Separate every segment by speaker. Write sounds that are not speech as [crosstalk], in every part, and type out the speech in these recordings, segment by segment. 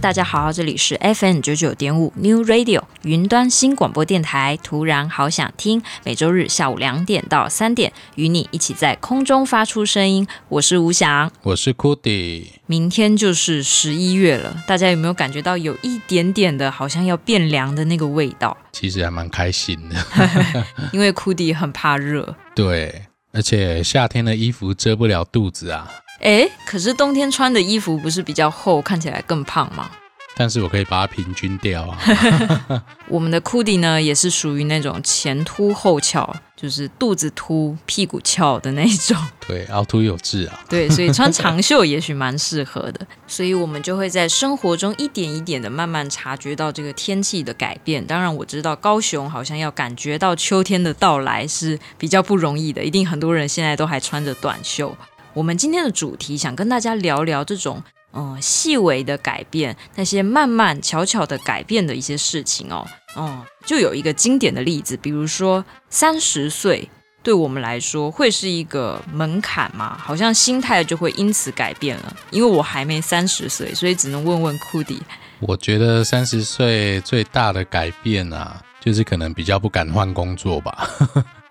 Speaker 1: 大家好，这里是 FM 九九点五 New Radio 云端新广播电台。突然好想听，每周日下午两点到三点，与你一起在空中发出声音。我是吴翔，
Speaker 2: 我是 Cody。
Speaker 1: 明天就是十一月了，大家有没有感觉到有一点点的，好像要变凉的那个味道？
Speaker 2: 其实还蛮开心的，[laughs]
Speaker 1: 因为 Cody 很怕热。
Speaker 2: 对，而且夏天的衣服遮不了肚子啊。
Speaker 1: 哎，可是冬天穿的衣服不是比较厚，看起来更胖吗？
Speaker 2: 但是我可以把它平均掉啊。[laughs]
Speaker 1: 我们的 Cody 呢，也是属于那种前凸后翘，就是肚子凸、屁股翘的那种。[laughs]
Speaker 2: 对，凹凸有致啊。
Speaker 1: 对，所以穿 [laughs] 长袖也许蛮适合的。所以我们就会在生活中一点一点的慢慢察觉到这个天气的改变。当然，我知道高雄好像要感觉到秋天的到来是比较不容易的，一定很多人现在都还穿着短袖。我们今天的主题想跟大家聊聊这种嗯细微的改变，那些慢慢悄悄的改变的一些事情哦，嗯，就有一个经典的例子，比如说三十岁对我们来说会是一个门槛吗？好像心态就会因此改变了。因为我还没三十岁，所以只能问问库迪。
Speaker 2: 我觉得三十岁最大的改变啊，就是可能比较不敢换工作吧。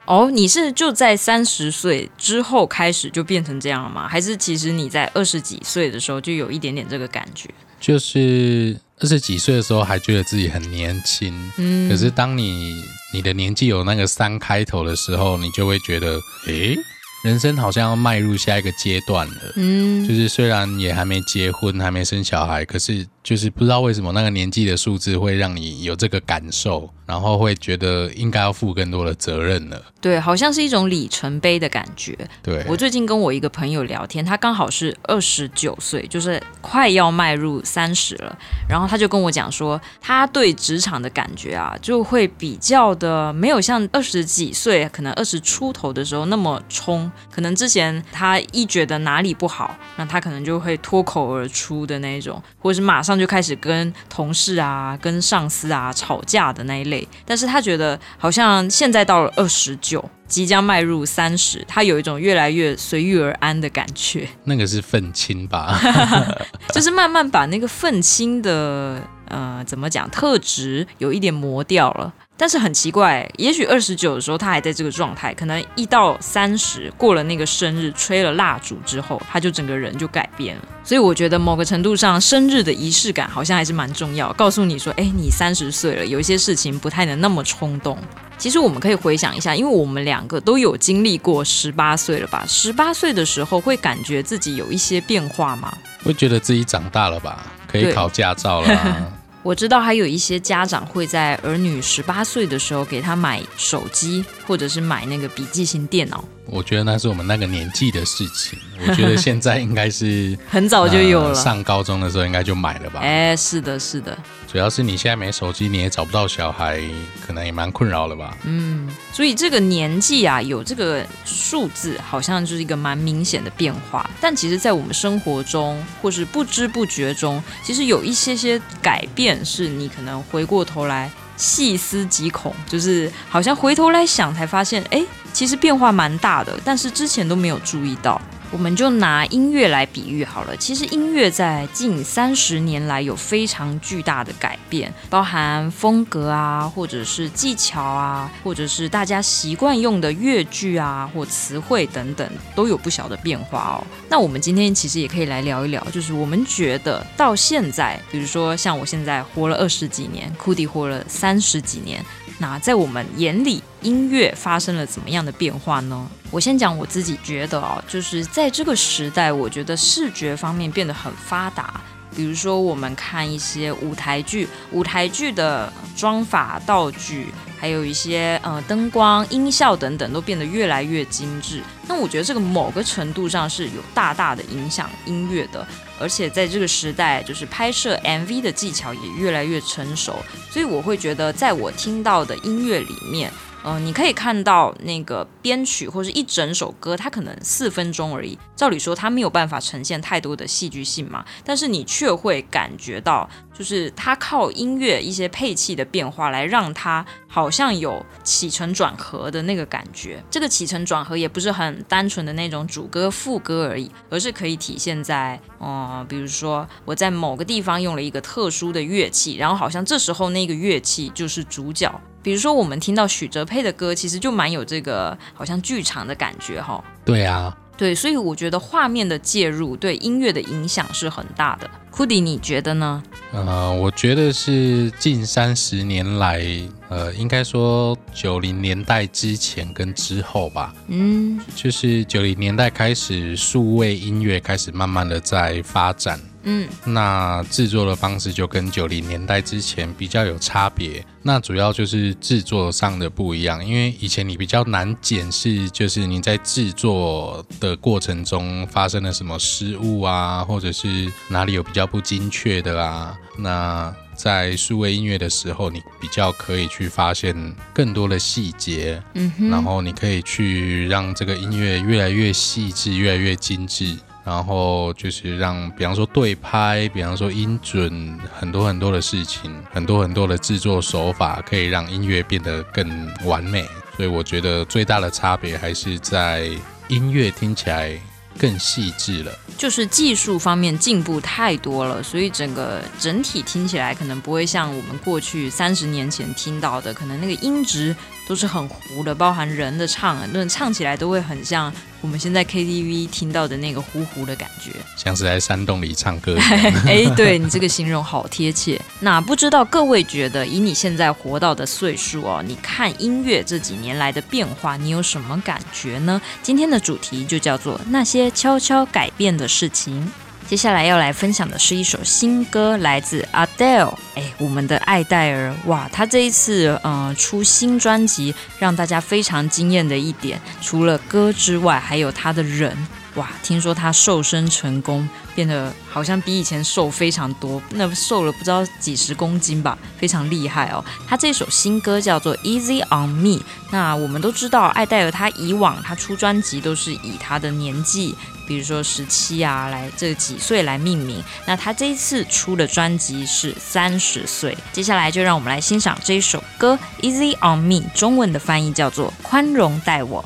Speaker 1: 哦，你是就在三十岁之后开始就变成这样了吗？还是其实你在二十几岁的时候就有一点点这个感觉？
Speaker 2: 就是二十几岁的时候还觉得自己很年轻，嗯，可是当你你的年纪有那个三开头的时候，你就会觉得，诶。人生好像要迈入下一个阶段了，嗯，就是虽然也还没结婚，还没生小孩，可是就是不知道为什么那个年纪的数字会让你有这个感受，然后会觉得应该要负更多的责任了。
Speaker 1: 对，好像是一种里程碑的感觉。
Speaker 2: 对，
Speaker 1: 我最近跟我一个朋友聊天，他刚好是二十九岁，就是快要迈入三十了，然后他就跟我讲说，他对职场的感觉啊，就会比较的没有像二十几岁，可能二十出头的时候那么冲。可能之前他一觉得哪里不好，那他可能就会脱口而出的那种，或者是马上就开始跟同事啊、跟上司啊吵架的那一类。但是他觉得好像现在到了二十九，即将迈入三十，他有一种越来越随遇而安的感觉。[laughs]
Speaker 2: 那个是愤青吧？[laughs]
Speaker 1: 就是慢慢把那个愤青的呃怎么讲特质有一点磨掉了。但是很奇怪，也许二十九的时候他还在这个状态，可能一到三十过了那个生日，吹了蜡烛之后，他就整个人就改变了。所以我觉得某个程度上，生日的仪式感好像还是蛮重要，告诉你说，哎，你三十岁了，有一些事情不太能那么冲动。其实我们可以回想一下，因为我们两个都有经历过十八岁了吧？十八岁的时候会感觉自己有一些变化吗？
Speaker 2: 会觉得自己长大了吧？可以考驾照了。[laughs]
Speaker 1: 我知道还有一些家长会在儿女十八岁的时候给他买手机，或者是买那个笔记型电脑。
Speaker 2: 我觉得那是我们那个年纪的事情。我觉得现在应该是 [laughs]
Speaker 1: 很早就有了，
Speaker 2: 呃，上高中的时候应该就买了吧？
Speaker 1: 哎，是的，是的。
Speaker 2: 主要是你现在没手机，你也找不到小孩，可能也蛮困扰了吧？
Speaker 1: 嗯，所以这个年纪啊，有这个数字，好像就是一个蛮明显的变化。但其实，在我们生活中，或是不知不觉中，其实有一些些改变，是你可能回过头来细思极恐，就是好像回头来想才发现，哎。其实变化蛮大的，但是之前都没有注意到。我们就拿音乐来比喻好了。其实音乐在近三十年来有非常巨大的改变，包含风格啊，或者是技巧啊，或者是大家习惯用的乐句啊，或词汇等等，都有不小的变化哦。那我们今天其实也可以来聊一聊，就是我们觉得到现在，比如说像我现在活了二十几年，Cudi 活了三十几年，那在我们眼里，音乐发生了怎么样的变化呢？我先讲我自己觉得哦，就是在这个时代，我觉得视觉方面变得很发达。比如说，我们看一些舞台剧，舞台剧的妆法、道具，还有一些呃灯光、音效等等，都变得越来越精致。那我觉得这个某个程度上是有大大的影响音乐的。而且在这个时代，就是拍摄 MV 的技巧也越来越成熟，所以我会觉得，在我听到的音乐里面。嗯、呃，你可以看到那个编曲或者一整首歌，它可能四分钟而已。照理说，它没有办法呈现太多的戏剧性嘛，但是你却会感觉到，就是它靠音乐一些配器的变化来让它好像有起承转合的那个感觉。这个起承转合也不是很单纯的那种主歌副歌而已，而是可以体现在，嗯、呃，比如说我在某个地方用了一个特殊的乐器，然后好像这时候那个乐器就是主角。比如说，我们听到许哲佩的歌，其实就蛮有这个好像剧场的感觉哈。
Speaker 2: 对啊，
Speaker 1: 对，所以我觉得画面的介入对音乐的影响是很大的。Cudi，你觉得呢？
Speaker 2: 呃，我觉得是近三十年来，呃，应该说九零年代之前跟之后吧。嗯，就是九零年代开始，数位音乐开始慢慢的在发展。嗯，那制作的方式就跟九零年代之前比较有差别。那主要就是制作上的不一样，因为以前你比较难检视，就是你在制作的过程中发生了什么失误啊，或者是哪里有比较不精确的啊。那在数位音乐的时候，你比较可以去发现更多的细节，嗯哼，然后你可以去让这个音乐越来越细致，越来越精致。然后就是让，比方说对拍，比方说音准，很多很多的事情，很多很多的制作手法，可以让音乐变得更完美。所以我觉得最大的差别还是在音乐听起来更细致了，
Speaker 1: 就是技术方面进步太多了，所以整个整体听起来可能不会像我们过去三十年前听到的，可能那个音质都是很糊的，包含人的唱，那唱起来都会很像。我们现在 KTV 听到的那个糊糊的感觉，
Speaker 2: 像是在山洞里唱歌。[laughs]
Speaker 1: 哎，对，你这个形容好贴切。那不知道各位觉得，以你现在活到的岁数哦，你看音乐这几年来的变化，你有什么感觉呢？今天的主题就叫做那些悄悄改变的事情。接下来要来分享的是一首新歌，来自 Adele。哎，我们的爱戴儿，哇，她这一次呃出新专辑，让大家非常惊艳的一点，除了歌之外，还有她的人。哇，听说她瘦身成功，变得好像比以前瘦非常多，那瘦了不知道几十公斤吧，非常厉害哦。她这首新歌叫做 Easy on Me。那我们都知道，艾黛尔她以往她出专辑都是以她的年纪。比如说十七啊，来这几岁来命名。那他这一次出的专辑是三十岁。接下来就让我们来欣赏这一首歌《Easy on Me》，中文的翻译叫做《宽容待我》。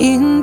Speaker 1: in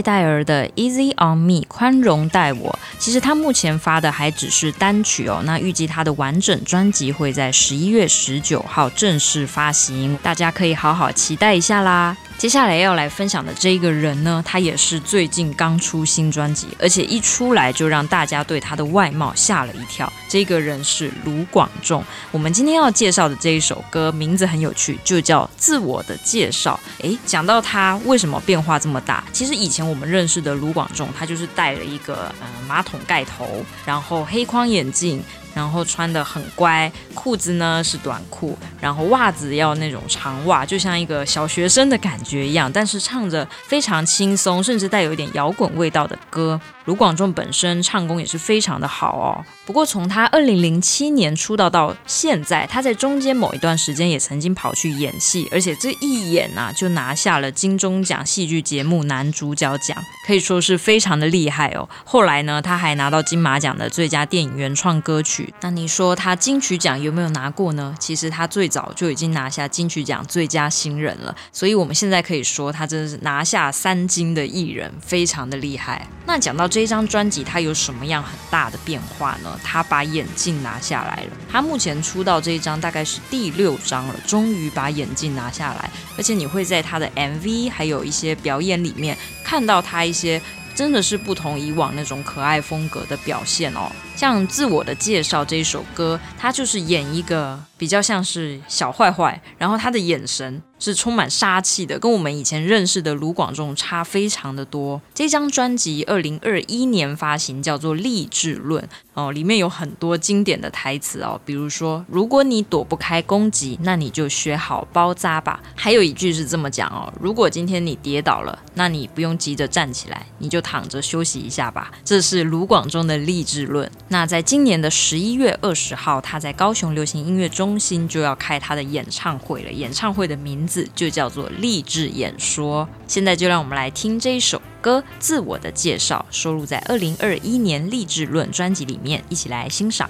Speaker 1: 戴尔的《Easy on Me》宽容待我。其实他目前发的还只是单曲哦，那预计他的完整专辑会在十一月十九号正式发行，大家可以好好期待一下啦。接下来要来分享的这一个人呢，他也是最近刚出新专辑，而且一出来就让大家对他的外貌吓了一跳。这个人是卢广仲。我们今天要介绍的这一首歌名字很有趣，就叫《自我的介绍》。诶，讲到他为什么变化这么大，其实以前我们认识的卢广仲，他就是戴了一个呃马桶盖头，然后黑框眼镜。然后穿的很乖，裤子呢是短裤，然后袜子要那种长袜，就像一个小学生的感觉一样。但是唱着非常轻松，甚至带有一点摇滚味道的歌。卢广仲本身唱功也是非常的好哦。不过从他二零零七年出道到现在，他在中间某一段时间也曾经跑去演戏，而且这一演啊就拿下了金钟奖戏剧节目男主角奖，可以说是非常的厉害哦。后来呢，他还拿到金马奖的最佳电影原创歌曲。那你说他金曲奖有没有拿过呢？其实他最早就已经拿下金曲奖最佳新人了，所以我们现在可以说他真的是拿下三金的艺人，非常的厉害。那讲到这一张专辑，它有什么样很大的变化呢？他把眼镜拿下来了。他目前出道这一张大概是第六张了，终于把眼镜拿下来，而且你会在他的 MV 还有一些表演里面看到他一些真的是不同以往那种可爱风格的表现哦。像自我的介绍这一首歌，他就是演一个比较像是小坏坏，然后他的眼神是充满杀气的，跟我们以前认识的卢广仲差非常的多。这张专辑二零二一年发行，叫做《励志论》哦，里面有很多经典的台词哦，比如说如果你躲不开攻击，那你就学好包扎吧。还有一句是这么讲哦，如果今天你跌倒了，那你不用急着站起来，你就躺着休息一下吧。这是卢广仲的励志论。那在今年的十一月二十号，他在高雄流行音乐中心就要开他的演唱会了。演唱会的名字就叫做《励志演说》。现在就让我们来听这一首歌《自我的介绍》，收录在二零二一年《励志论》专辑里面，一起来欣
Speaker 3: 赏。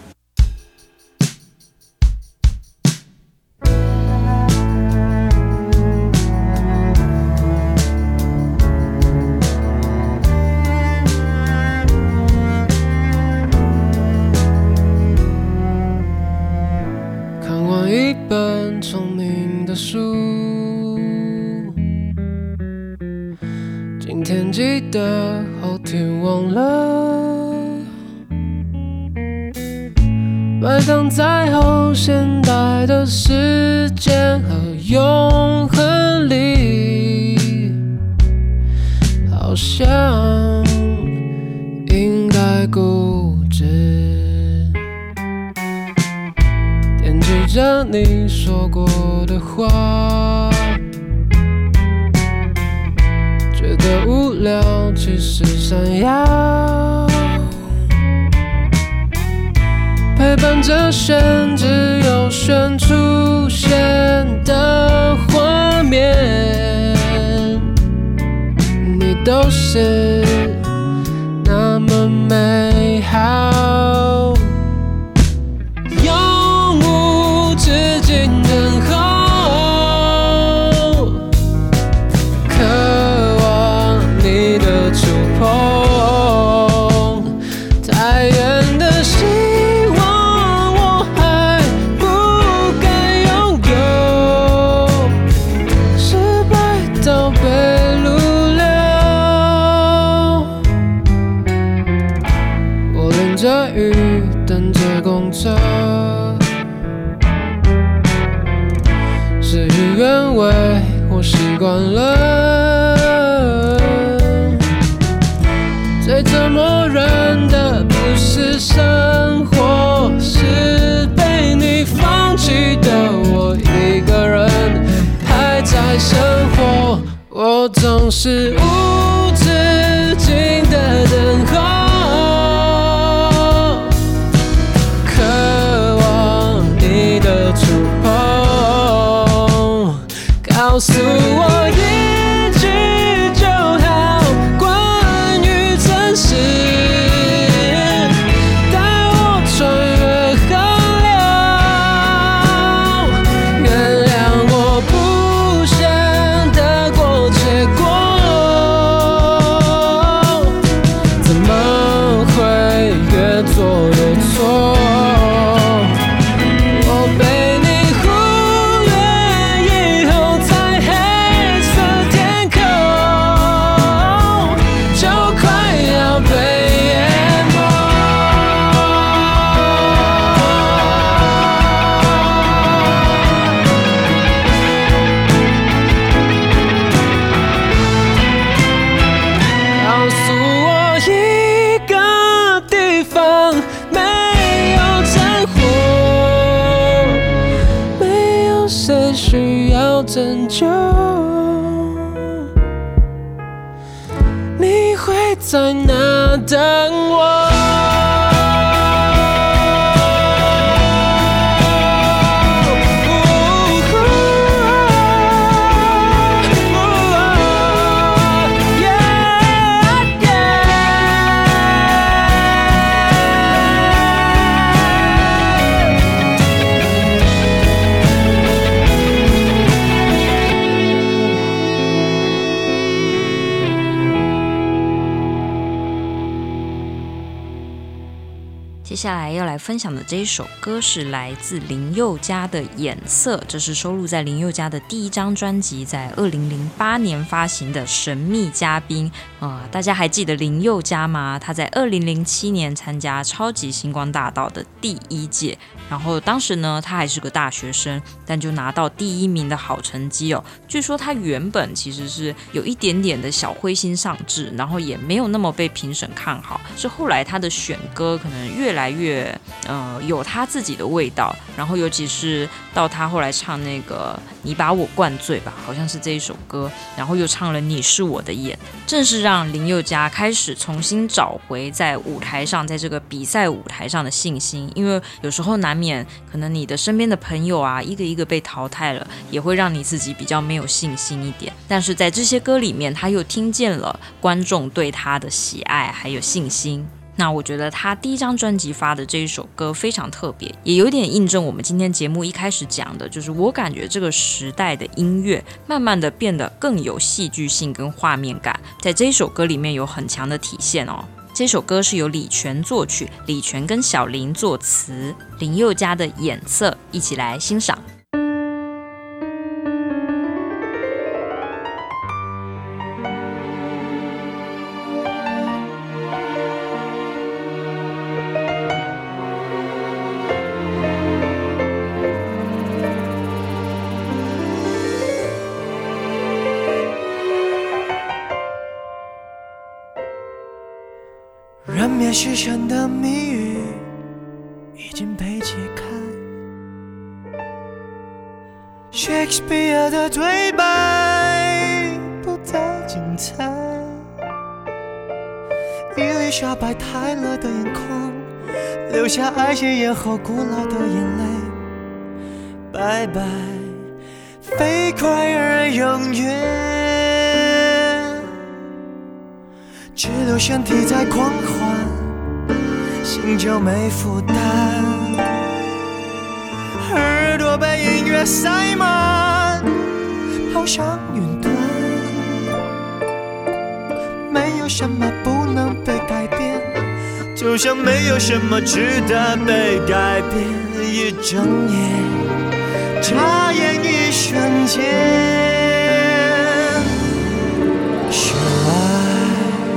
Speaker 3: 下雨等着公车事与愿违我习惯了最折磨人的不是生活是被你放弃的我一个人还在生活我总是无在那等我？
Speaker 1: 接下来要来分享的这一首歌是来自林宥嘉的《眼色》，这是收录在林宥嘉的第一张专辑，在二零零八年发行的《神秘嘉宾》啊、呃，大家还记得林宥嘉吗？他在二零零七年参加超级星光大道的第一届，然后当时呢，他还是个大学生，但就拿到第一名的好成绩哦。据说他原本其实是有一点点的小灰心丧志，然后也没有那么被评审看好，是后来他的选歌可能越来。越呃有他自己的味道，然后尤其是到他后来唱那个你把我灌醉吧，好像是这一首歌，然后又唱了你是我的眼，正是让林宥嘉开始重新找回在舞台上，在这个比赛舞台上的信心。因为有时候难面可能你的身边的朋友啊，一个一个被淘汰了，也会让你自己比较没有信心一点。但是在这些歌里面，他又听见了观众对他的喜爱还有信心。那我觉得他第一张专辑发的这一首歌非常特别，也有点印证我们今天节目一开始讲的，就是我感觉这个时代的音乐慢慢的变得更有戏剧性跟画面感，在这一首歌里面有很强的体现哦。这首歌是由李泉作曲，李泉跟小林作词，林宥嘉的眼色，一起来欣赏。
Speaker 4: 虚声的谜语已经被解开，Shakespeare 的对白不再精彩，伊丽莎白泰勒的眼眶留下爱情咽后古老的眼泪，拜拜，飞快而永远，只留身体在狂欢。就没负担，耳朵被音乐塞满，好像云端。没有什么不能被改变，就像没有什么值得被改变。一睁眼，眨眼一瞬间，谁来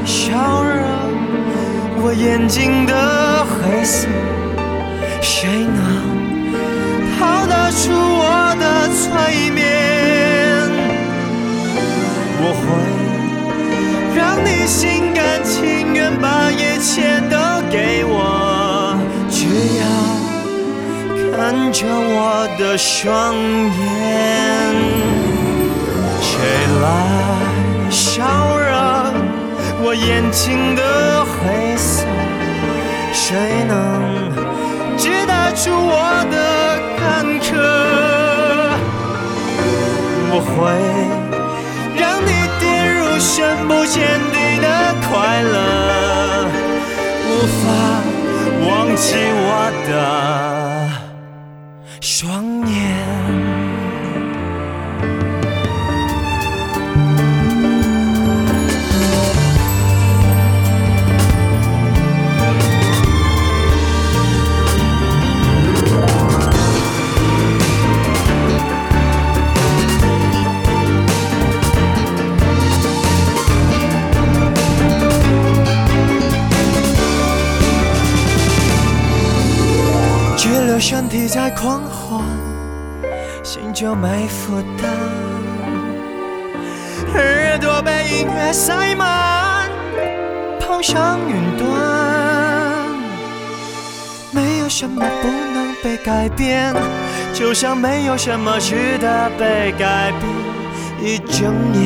Speaker 4: 笑容？我眼睛的灰色，谁能逃得出我的催眠？我会让你心甘情愿把一切都给我，只要看着我的双眼。谁来笑容？我眼睛的灰色，谁能解答出我的坎坷？我会让你跌入深不见底的快乐，无法忘记我的身体在狂欢，心就没负担。耳朵被音乐塞满，抛向云端。没有什么不能被改变，就像没有什么值得被改变。一睁眼，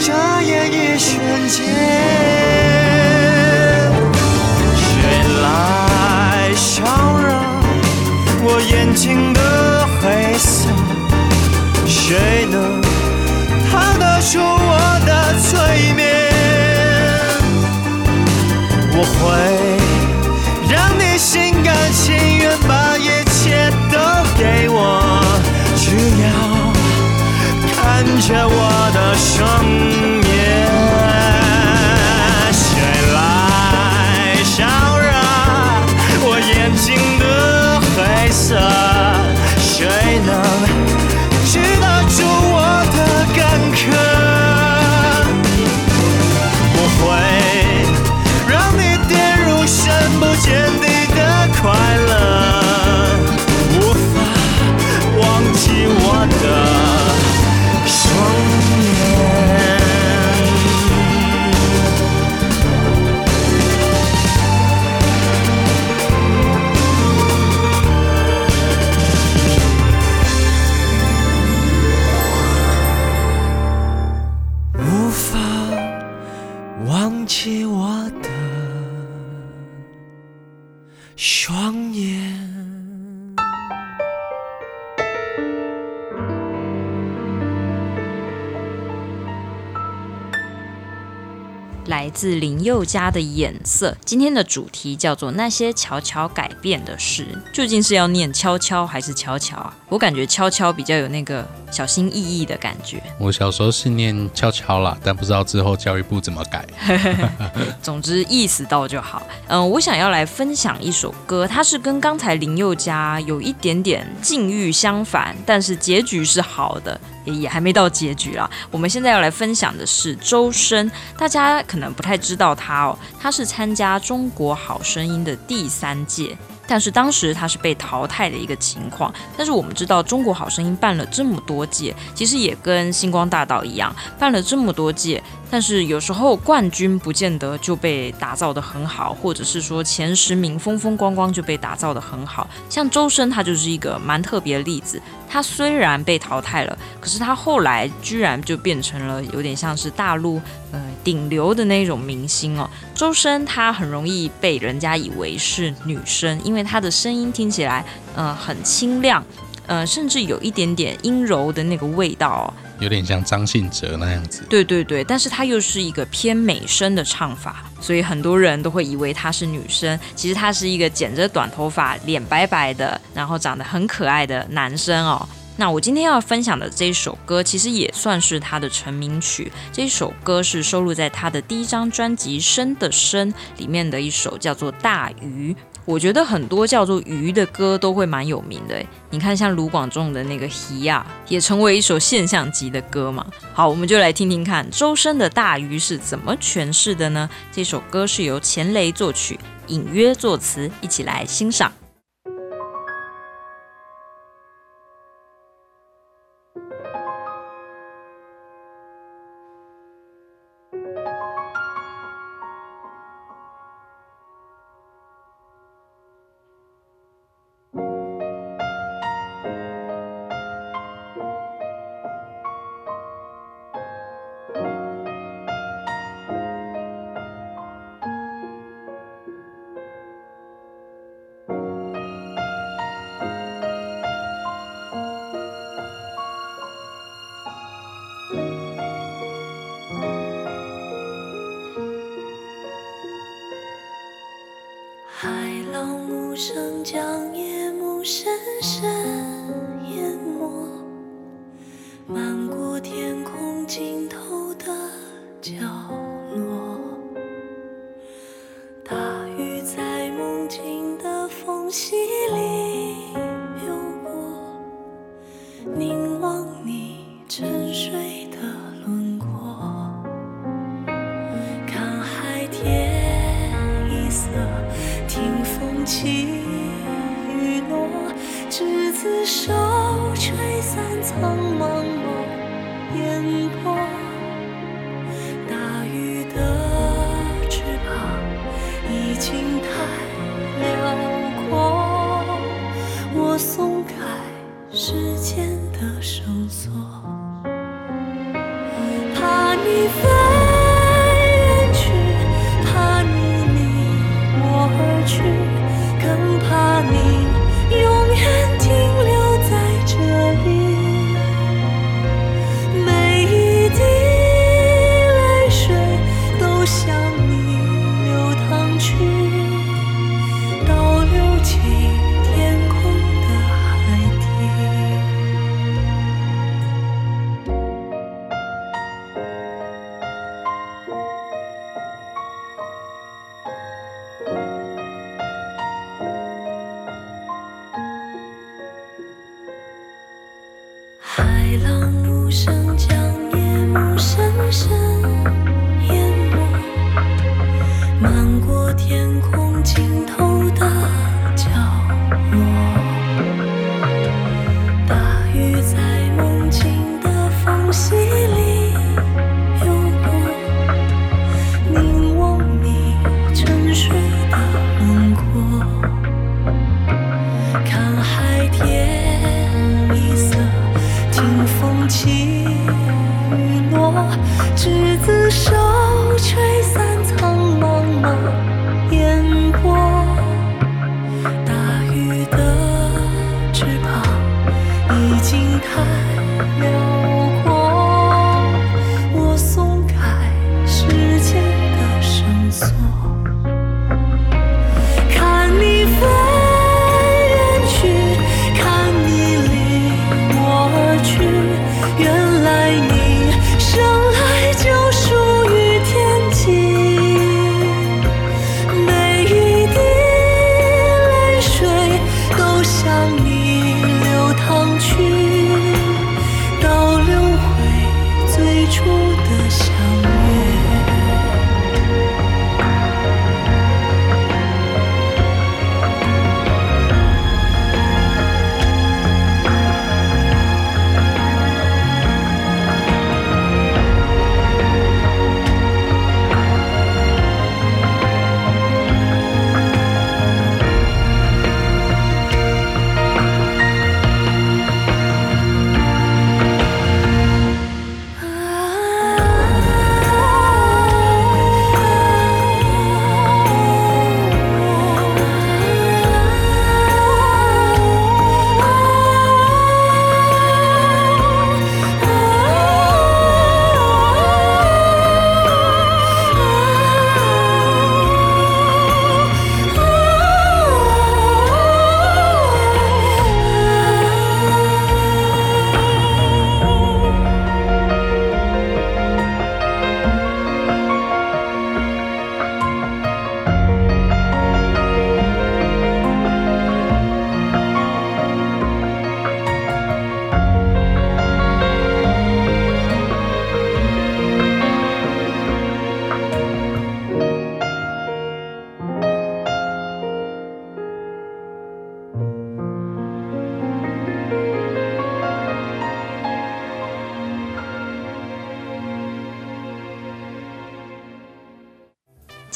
Speaker 4: 眨眼一瞬间，谁来消我眼睛的黑色？谁能逃得出我的催眠？我会让你心
Speaker 1: 自林宥嘉的眼色，今天的主题叫做那些悄悄改变的事，究竟是要念悄悄还是悄悄啊？我感觉悄悄比较有那个小心翼翼的感觉。
Speaker 2: 我小时候是念悄悄啦，但不知道之后教育部怎么改。[laughs] [laughs]
Speaker 1: 总之意思到就好。嗯，我想要来分享一首歌，它是跟刚才林宥嘉有一点点境遇相反，但是结局是好的。也还没到结局啦。我们现在要来分享的是周深，大家可能不太知道他哦，他是参加《中国好声音》的第三届。但是当时他是被淘汰的一个情况。但是我们知道，中国好声音办了这么多届，其实也跟星光大道一样，办了这么多届。但是有时候冠军不见得就被打造得很好，或者是说前十名风风光光就被打造得很好。像周深，他就是一个蛮特别的例子。他虽然被淘汰了，可是他后来居然就变成了有点像是大陆呃顶流的那种明星哦。周深他很容易被人家以为是女生，因为他的声音听起来嗯很清亮，呃甚至有一点点阴柔的那个味道哦，
Speaker 2: 有点像张信哲那样子。
Speaker 1: 对对对，但是他又是一个偏美声的唱法，所以很多人都会以为他是女生。其实他是一个剪着短头发、脸白白的，然后长得很可爱的男生哦。那我今天要分享的这一首歌，其实也算是他的成名曲。这一首歌是收录在他的第一张专辑《声的声》里面的一首，叫做《大鱼》。我觉得很多叫做鱼的歌都会蛮有名的，你看像卢广仲的那个《鱼》啊，也成为一首现象级的歌嘛。好，我们就来听听看周深的《大鱼》是怎么诠释的呢？这首歌是由钱雷作曲，隐约作词，一起来欣
Speaker 5: 赏。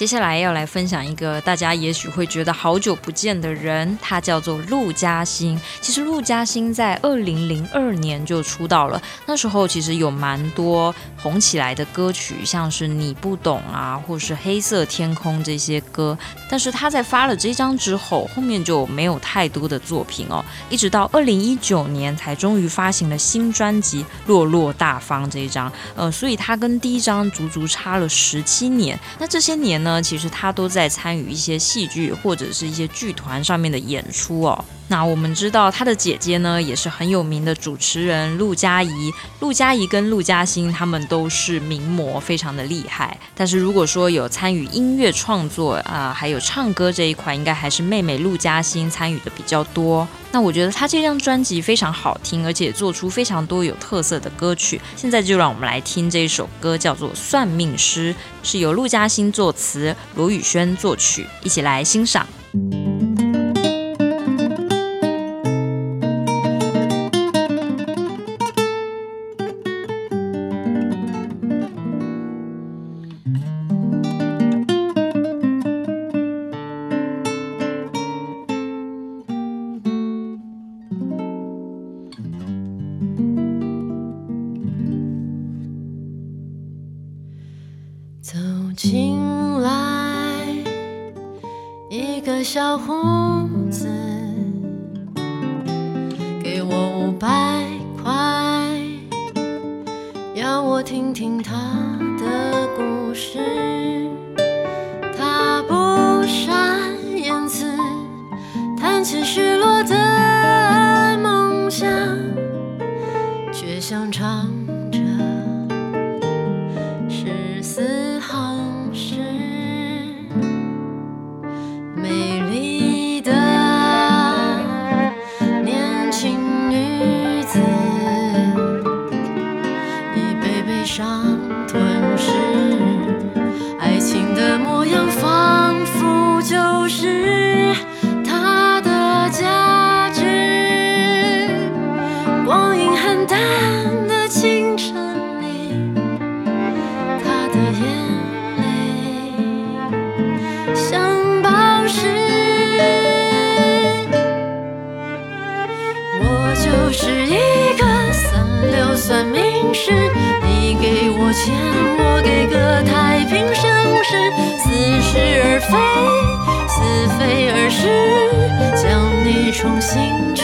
Speaker 1: 接下来要来分享一个大家也许会觉得好久不见的人，他叫做陆嘉欣。其实陆嘉欣在二零零二年就出道了，那时候其实有蛮多红起来的歌曲，像是你不懂啊，或是黑色天空这些歌。但是他在发了这张之后，后面就没有太多的作品哦，一直到二零一九年才终于发行了新专辑《落落大方》这一张。呃，所以他跟第一张足足差了十七年。那这些年呢？其实他都在参与一些戏剧或者是一些剧团上面的演出哦。那我们知道他的姐姐呢，也是很有名的主持人陆佳怡。陆佳怡跟陆嘉欣他们都是名模，非常的厉害。但是如果说有参与音乐创作啊、还有唱歌这一块，应该还是妹妹陆嘉欣参与的比较多。那我觉得他这张专辑非常好听，而且做出非常多有特色的歌曲。现在就让我们来听这首歌，叫做《算命师》，是由陆嘉欣作词，罗宇轩作曲，一起来欣
Speaker 6: 赏。是你给我钱我给个太平盛世。似是而非似非而是将你重
Speaker 1: 新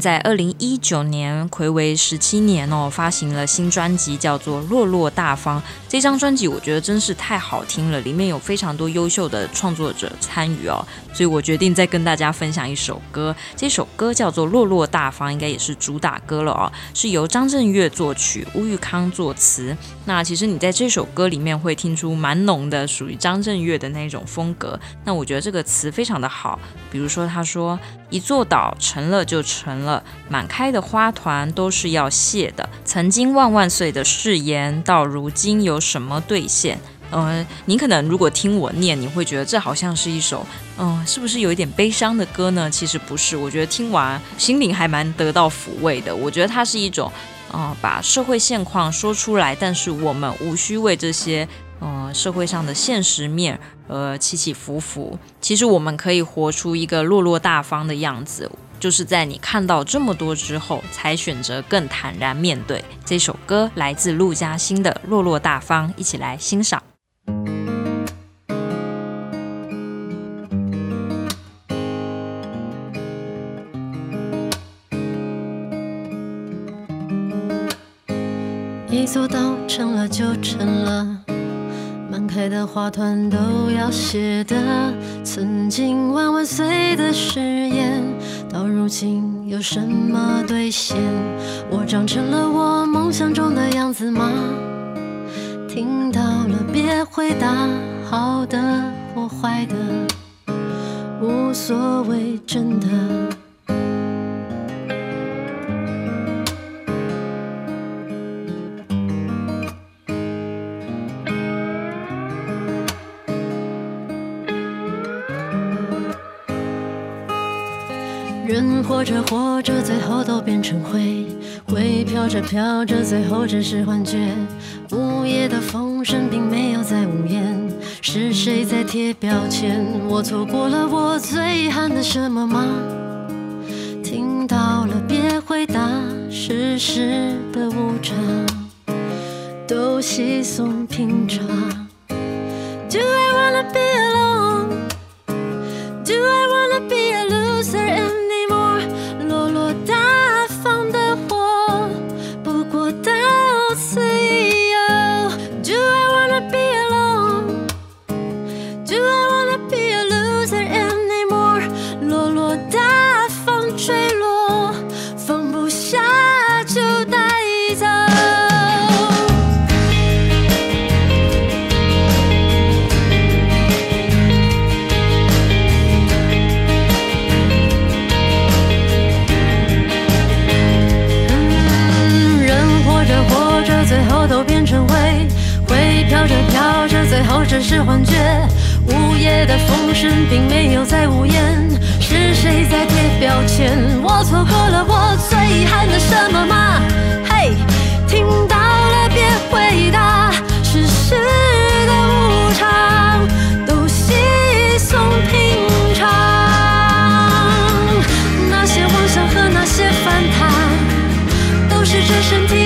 Speaker 1: 在二零一九年睽违十七年哦，发行了新专辑，叫做《落落大方》。这张专辑我觉得真是太好听了，里面有非常多优秀的创作者参与哦，所以我决定再跟大家分享一首歌。这首歌叫做《落落大方》，应该也是主打歌了哦，是由张震岳作曲，吴玉康作词。那其实你在这首歌里面会听出蛮浓的属于张震岳的那种风格。那我觉得这个词非常的好，比如说他说：“一座岛成了就成。”了满开的花团都是要谢的，曾经万万岁的誓言，到如今有什么兑现？嗯、呃，你可能如果听我念，你会觉得这好像是一首，嗯、是不是有一点悲伤的歌呢？其实不是，我觉得听完心灵还蛮得到抚慰的。我觉得它是一种，嗯、把社会现况说出来，但是我们无需为这些，嗯、社会上的现实面而起起伏伏。其实我们可以活出一个落落大方的样子。就是在你看到这么多之后，才选择更坦然面对。这首歌来自陆嘉欣的《落落大方》，一起来欣赏。
Speaker 6: 一座岛成了就成了，满开的花团都要谢的，曾经万万岁的誓言。到如今有什么兑现？我长成了我梦想中的样子吗？也回答，好的或坏的，无所谓，真的。人活着活着，最后都变成灰；灰飘着飘着，最后只是幻觉。午夜的风声并没有在呜咽，是谁在贴标签？我错过了我最遗憾的什么吗？听到了别回答，世事的无常都稀松平常。Do I wanna be 最后都变成灰，灰飘着飘着，最后只是幻觉，午夜的风声并没有在呜咽，是谁在贴标签？我错过了我最遗憾的什么吗？嘿，听到了别回答，世事的无常都稀松平常，那些妄想和那些反弹，都是这身体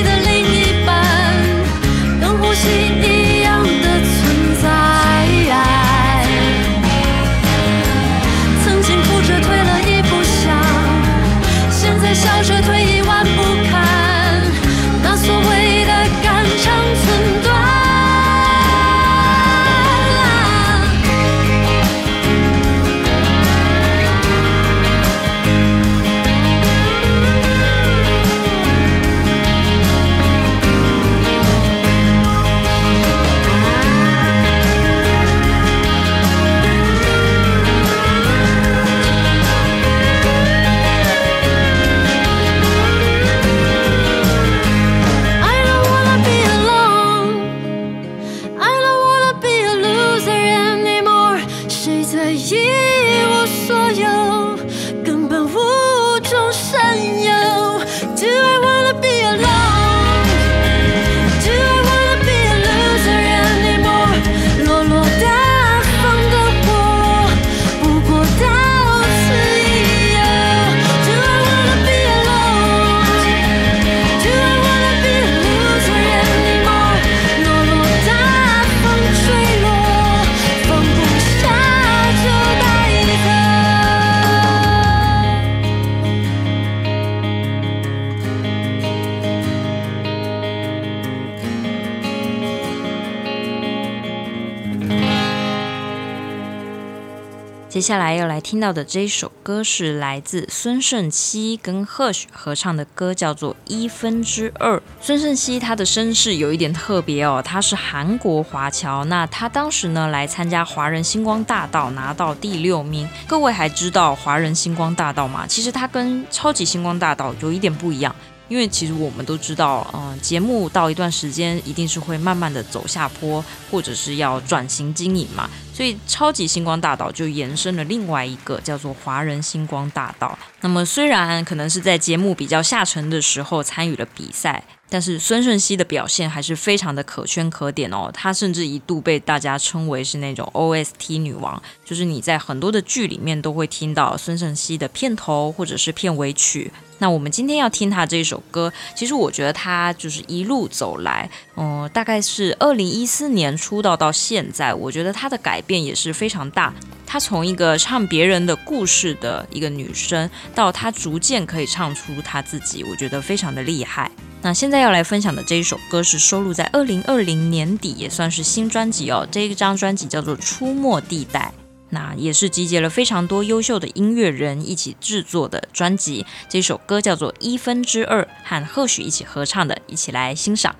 Speaker 1: 接下来要来听到的这一首歌是来自孙盛熙跟 Hush 合唱的歌，叫做《一分之二》。孙盛熙他的身世有一点特别哦，他是韩国华侨。那他当时呢来参加华人星光大道，拿到第六名。各位还知道华人星光大道吗？其实他跟超级星光大道有一点不一样。因为其实我们都知道，嗯、节目到一段时间一定是会慢慢的走下坡，或者是要转型经营嘛，所以超级星光大道就延伸了另外一个叫做华人星光大道。那么虽然可能是在节目比较下沉的时候参与了比赛，但是孙顺熙的表现还是非常的可圈可点哦。她甚至一度被大家称为是那种 OST 女王，就是你在很多的剧里面都会听到孙盛希的片头或者是片尾曲。那我们今天要听他这一首歌，其实我觉得他就是一路走来，嗯、大概是二零一四年出道到现在，我觉得他的改变也是非常大。他从一个唱别人的故事的一个女生，到他逐渐可以唱出他自己，我觉得非常的厉害。那现在要来分享的这一首歌是收录在二零二零年底，也算是新专辑哦。这一张专辑叫做《出没地带》。那也是集结了非常多优秀的音乐人一起制作的专辑，这首歌叫做《一分之二》，和贺许一起合唱的，一起来欣
Speaker 7: 赏。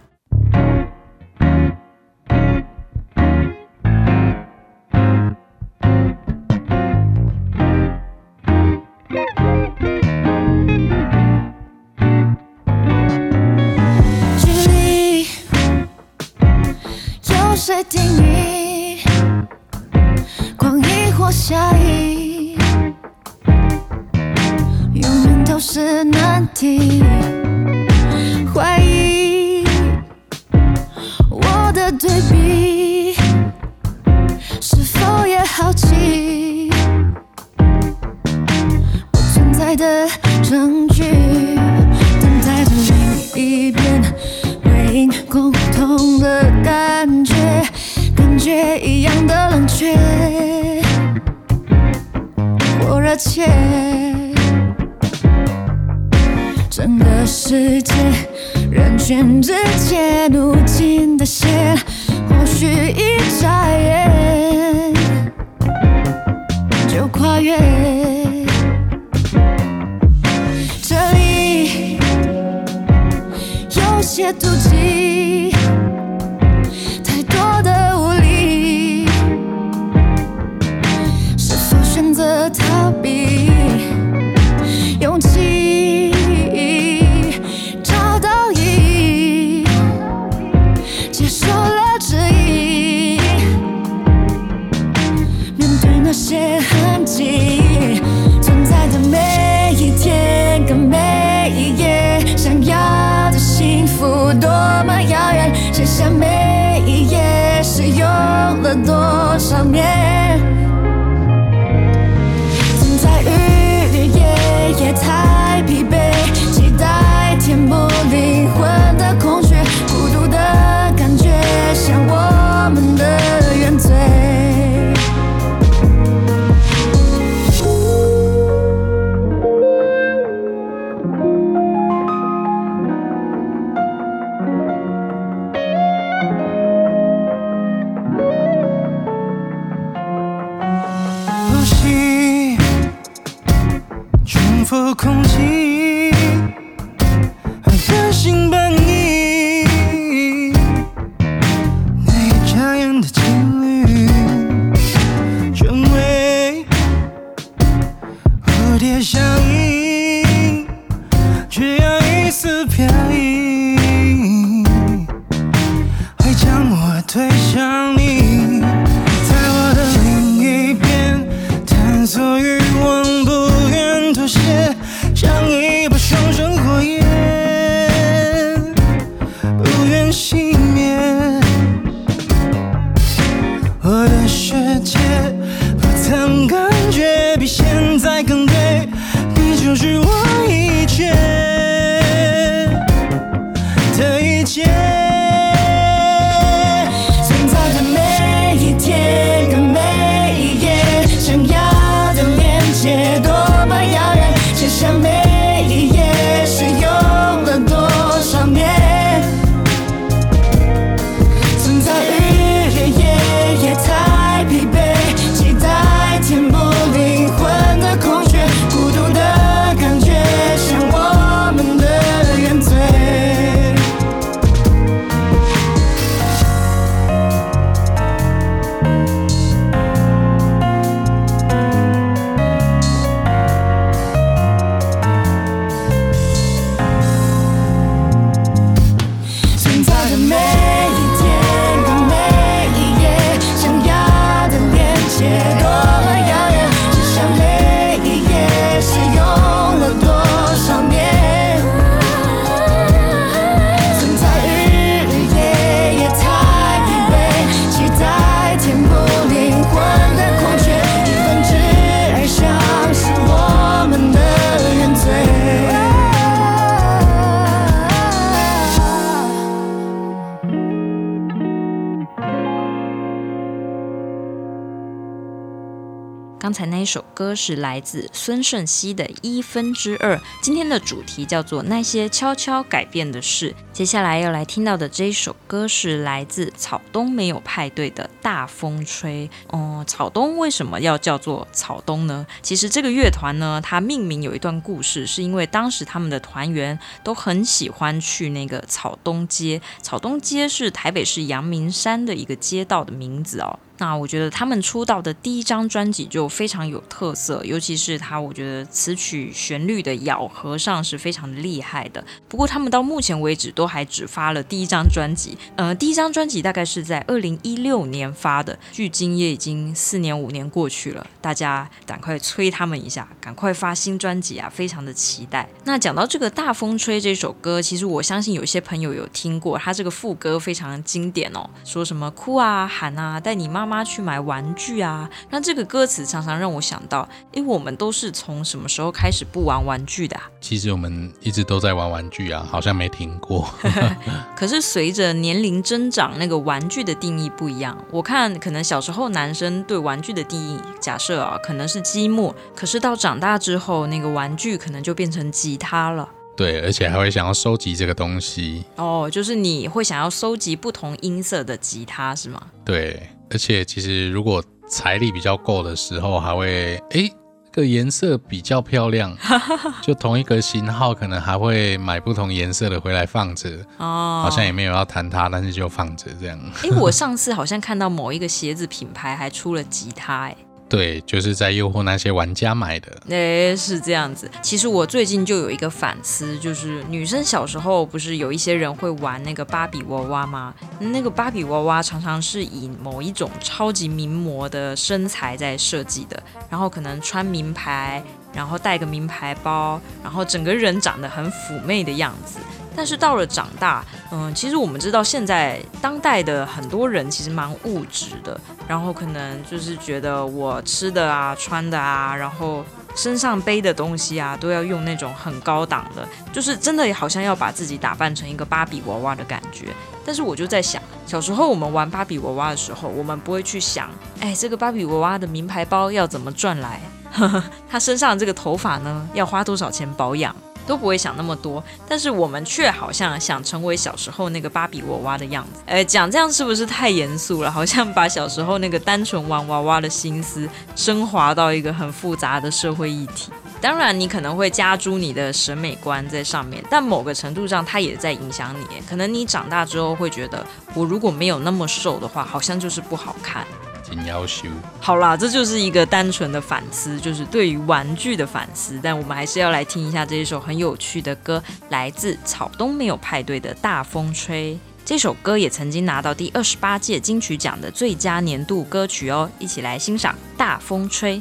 Speaker 7: 了多少年，存在日日夜夜太疲
Speaker 8: 惫，是
Speaker 1: 来自孙胜熙的一分之二。今天的主题叫做那些悄悄改变的事。接下来要来听到的这一首歌是来自草东没有派对的大风吹。嗯，草东为什么要叫做草东呢？其实这个乐团呢，它命名有一段故事，是因为当时他们的团员都很喜欢去那个草东街。草东街是台北市阳明山的一个街道的名字哦。那我觉得他们出道的第一张专辑就非常有特色，尤其是他，我觉得词曲旋律的咬合上是非常厉害的。不过他们到目前为止都都还只发了第一张专辑。呃，第一张专辑大概是在二零一六年发的，距今也已经四年五年过去了。大家赶快催他们一下，赶快发新专辑啊！非常的期待。那讲到这个《大风吹》这首歌，其实我相信有些朋友有听过，它这个副歌非常经典哦，说什么哭啊喊啊，带你妈妈去买玩具啊。那这个歌词常常让我想到，诶，我们都是从什么时候开始不玩玩具的啊？
Speaker 2: 其实我们一直都在玩玩具啊，好像没停过。[laughs]
Speaker 1: 可是随着年龄增长，那个玩具的定义不一样。我看可能小时候男生对玩具的定义，假设啊，可能是积木，可是到长大之后，那个玩具可能就变成吉他了。
Speaker 2: 对，而且还会想要收集这个东西。
Speaker 1: 哦，就是你会想要收集不同音色的吉他，是吗？
Speaker 2: 对，而且其实如果财力比较够的时候，还会诶。这个颜色比较漂亮，[laughs] 就同一个型号，可能还会买不同颜色的回来放着。哦，好像也没有要弹它，但是就放着这样。
Speaker 1: 哎，我上次好像看到某一个鞋子品牌还出了吉他，哎。
Speaker 2: 对，就是在诱惑那些玩家买的。
Speaker 1: 哎，是这样子。其实我最近就有一个反思，就是女生小时候不是有一些人会玩那个芭比娃娃吗？那个芭比娃娃常常是以某一种超级名模的身材在设计的，然后可能穿名牌，然后带个名牌包，然后整个人长得很妩媚的样子。但是到了长大，嗯，其实我们知道现在当代的很多人其实蛮物质的，然后可能就是觉得我吃的啊、穿的啊，然后身上背的东西啊，都要用那种很高档的，就是真的好像要把自己打扮成一个芭比娃娃的感觉。但是我就在想，小时候我们玩芭比娃娃的时候，我们不会去想，哎，这个芭比娃娃的名牌包要怎么赚来？呵呵，他身上这个头发呢，要花多少钱保养？都不会想那么多，但是我们却好像想成为小时候那个芭比娃娃的样子。哎，讲这样是不是太严肃了？好像把小时候那个单纯玩娃娃的心思升华到一个很复杂的社会议题。当然，你可能会加诸你的审美观在上面，但某个程度上，它也在影响你。可能你长大之后会觉得，我如果没有那么瘦的话，好像就是不好看。
Speaker 2: 要求
Speaker 1: 好啦，这就是一个单纯的反思，就是对于玩具的反思。但我们还是要来听一下这一首很有趣的歌，来自草东没有派对的《大风吹》。这首歌也曾经拿到第二十八届金曲奖的最佳年度歌曲哦。一起来欣赏《大风吹》。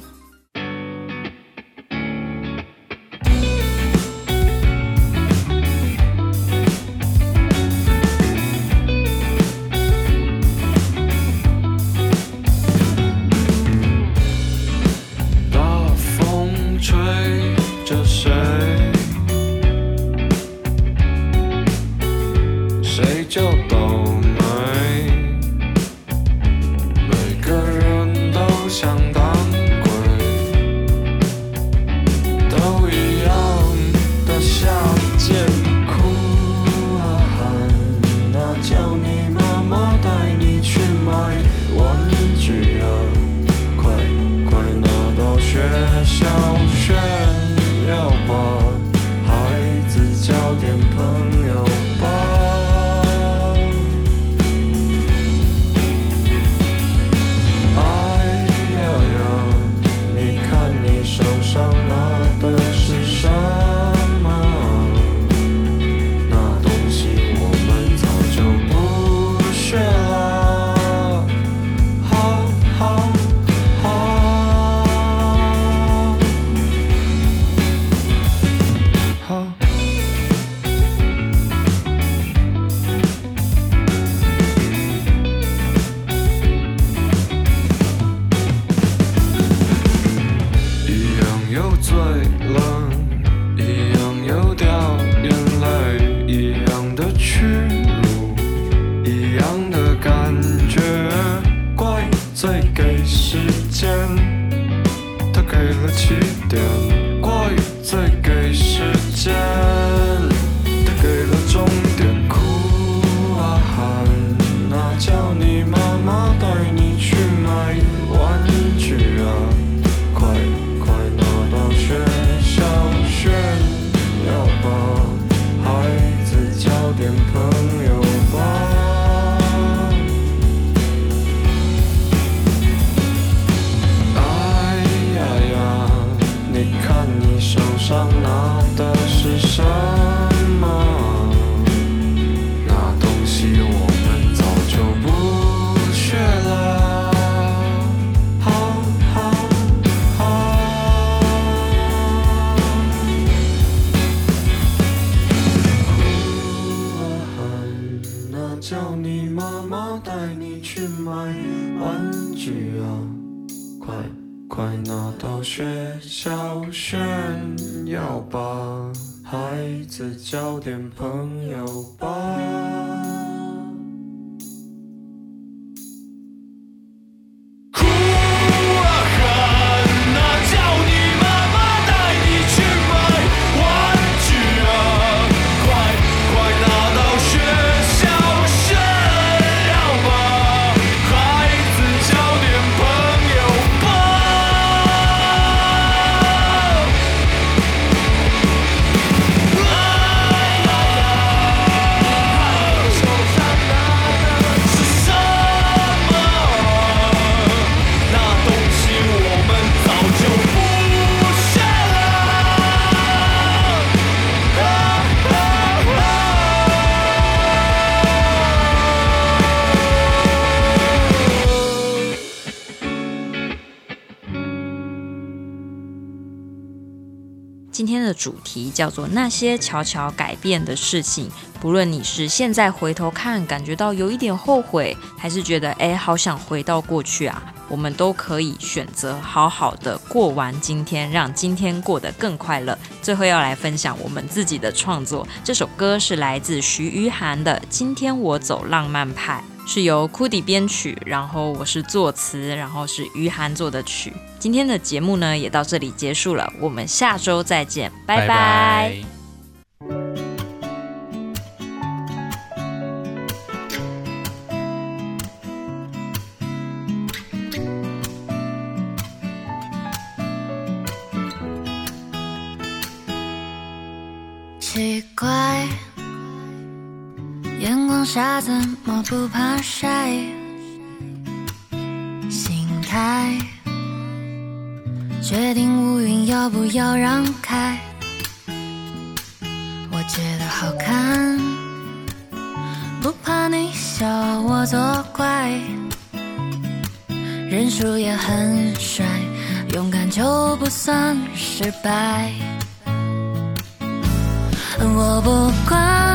Speaker 1: 题叫做那些悄悄改变的事情。不论你是现在回头看，感觉到有一点后悔，还是觉得哎，好想回到过去啊，我们都可以选择好好的过完今天，让今天过得更快乐。最后要来分享我们自己的创作，这首歌是来自徐于涵的《今天我走浪漫派》。是由库迪编曲，然后我是作词，然后是余涵做的曲。今天的节目呢，也到这里结束了，我们下周再见，拜拜。
Speaker 9: 傻怎么不怕晒？心态决定乌云要不要让开。我觉得好看，不怕你笑我作怪。认输也很帅，勇敢就不算失败。我不管。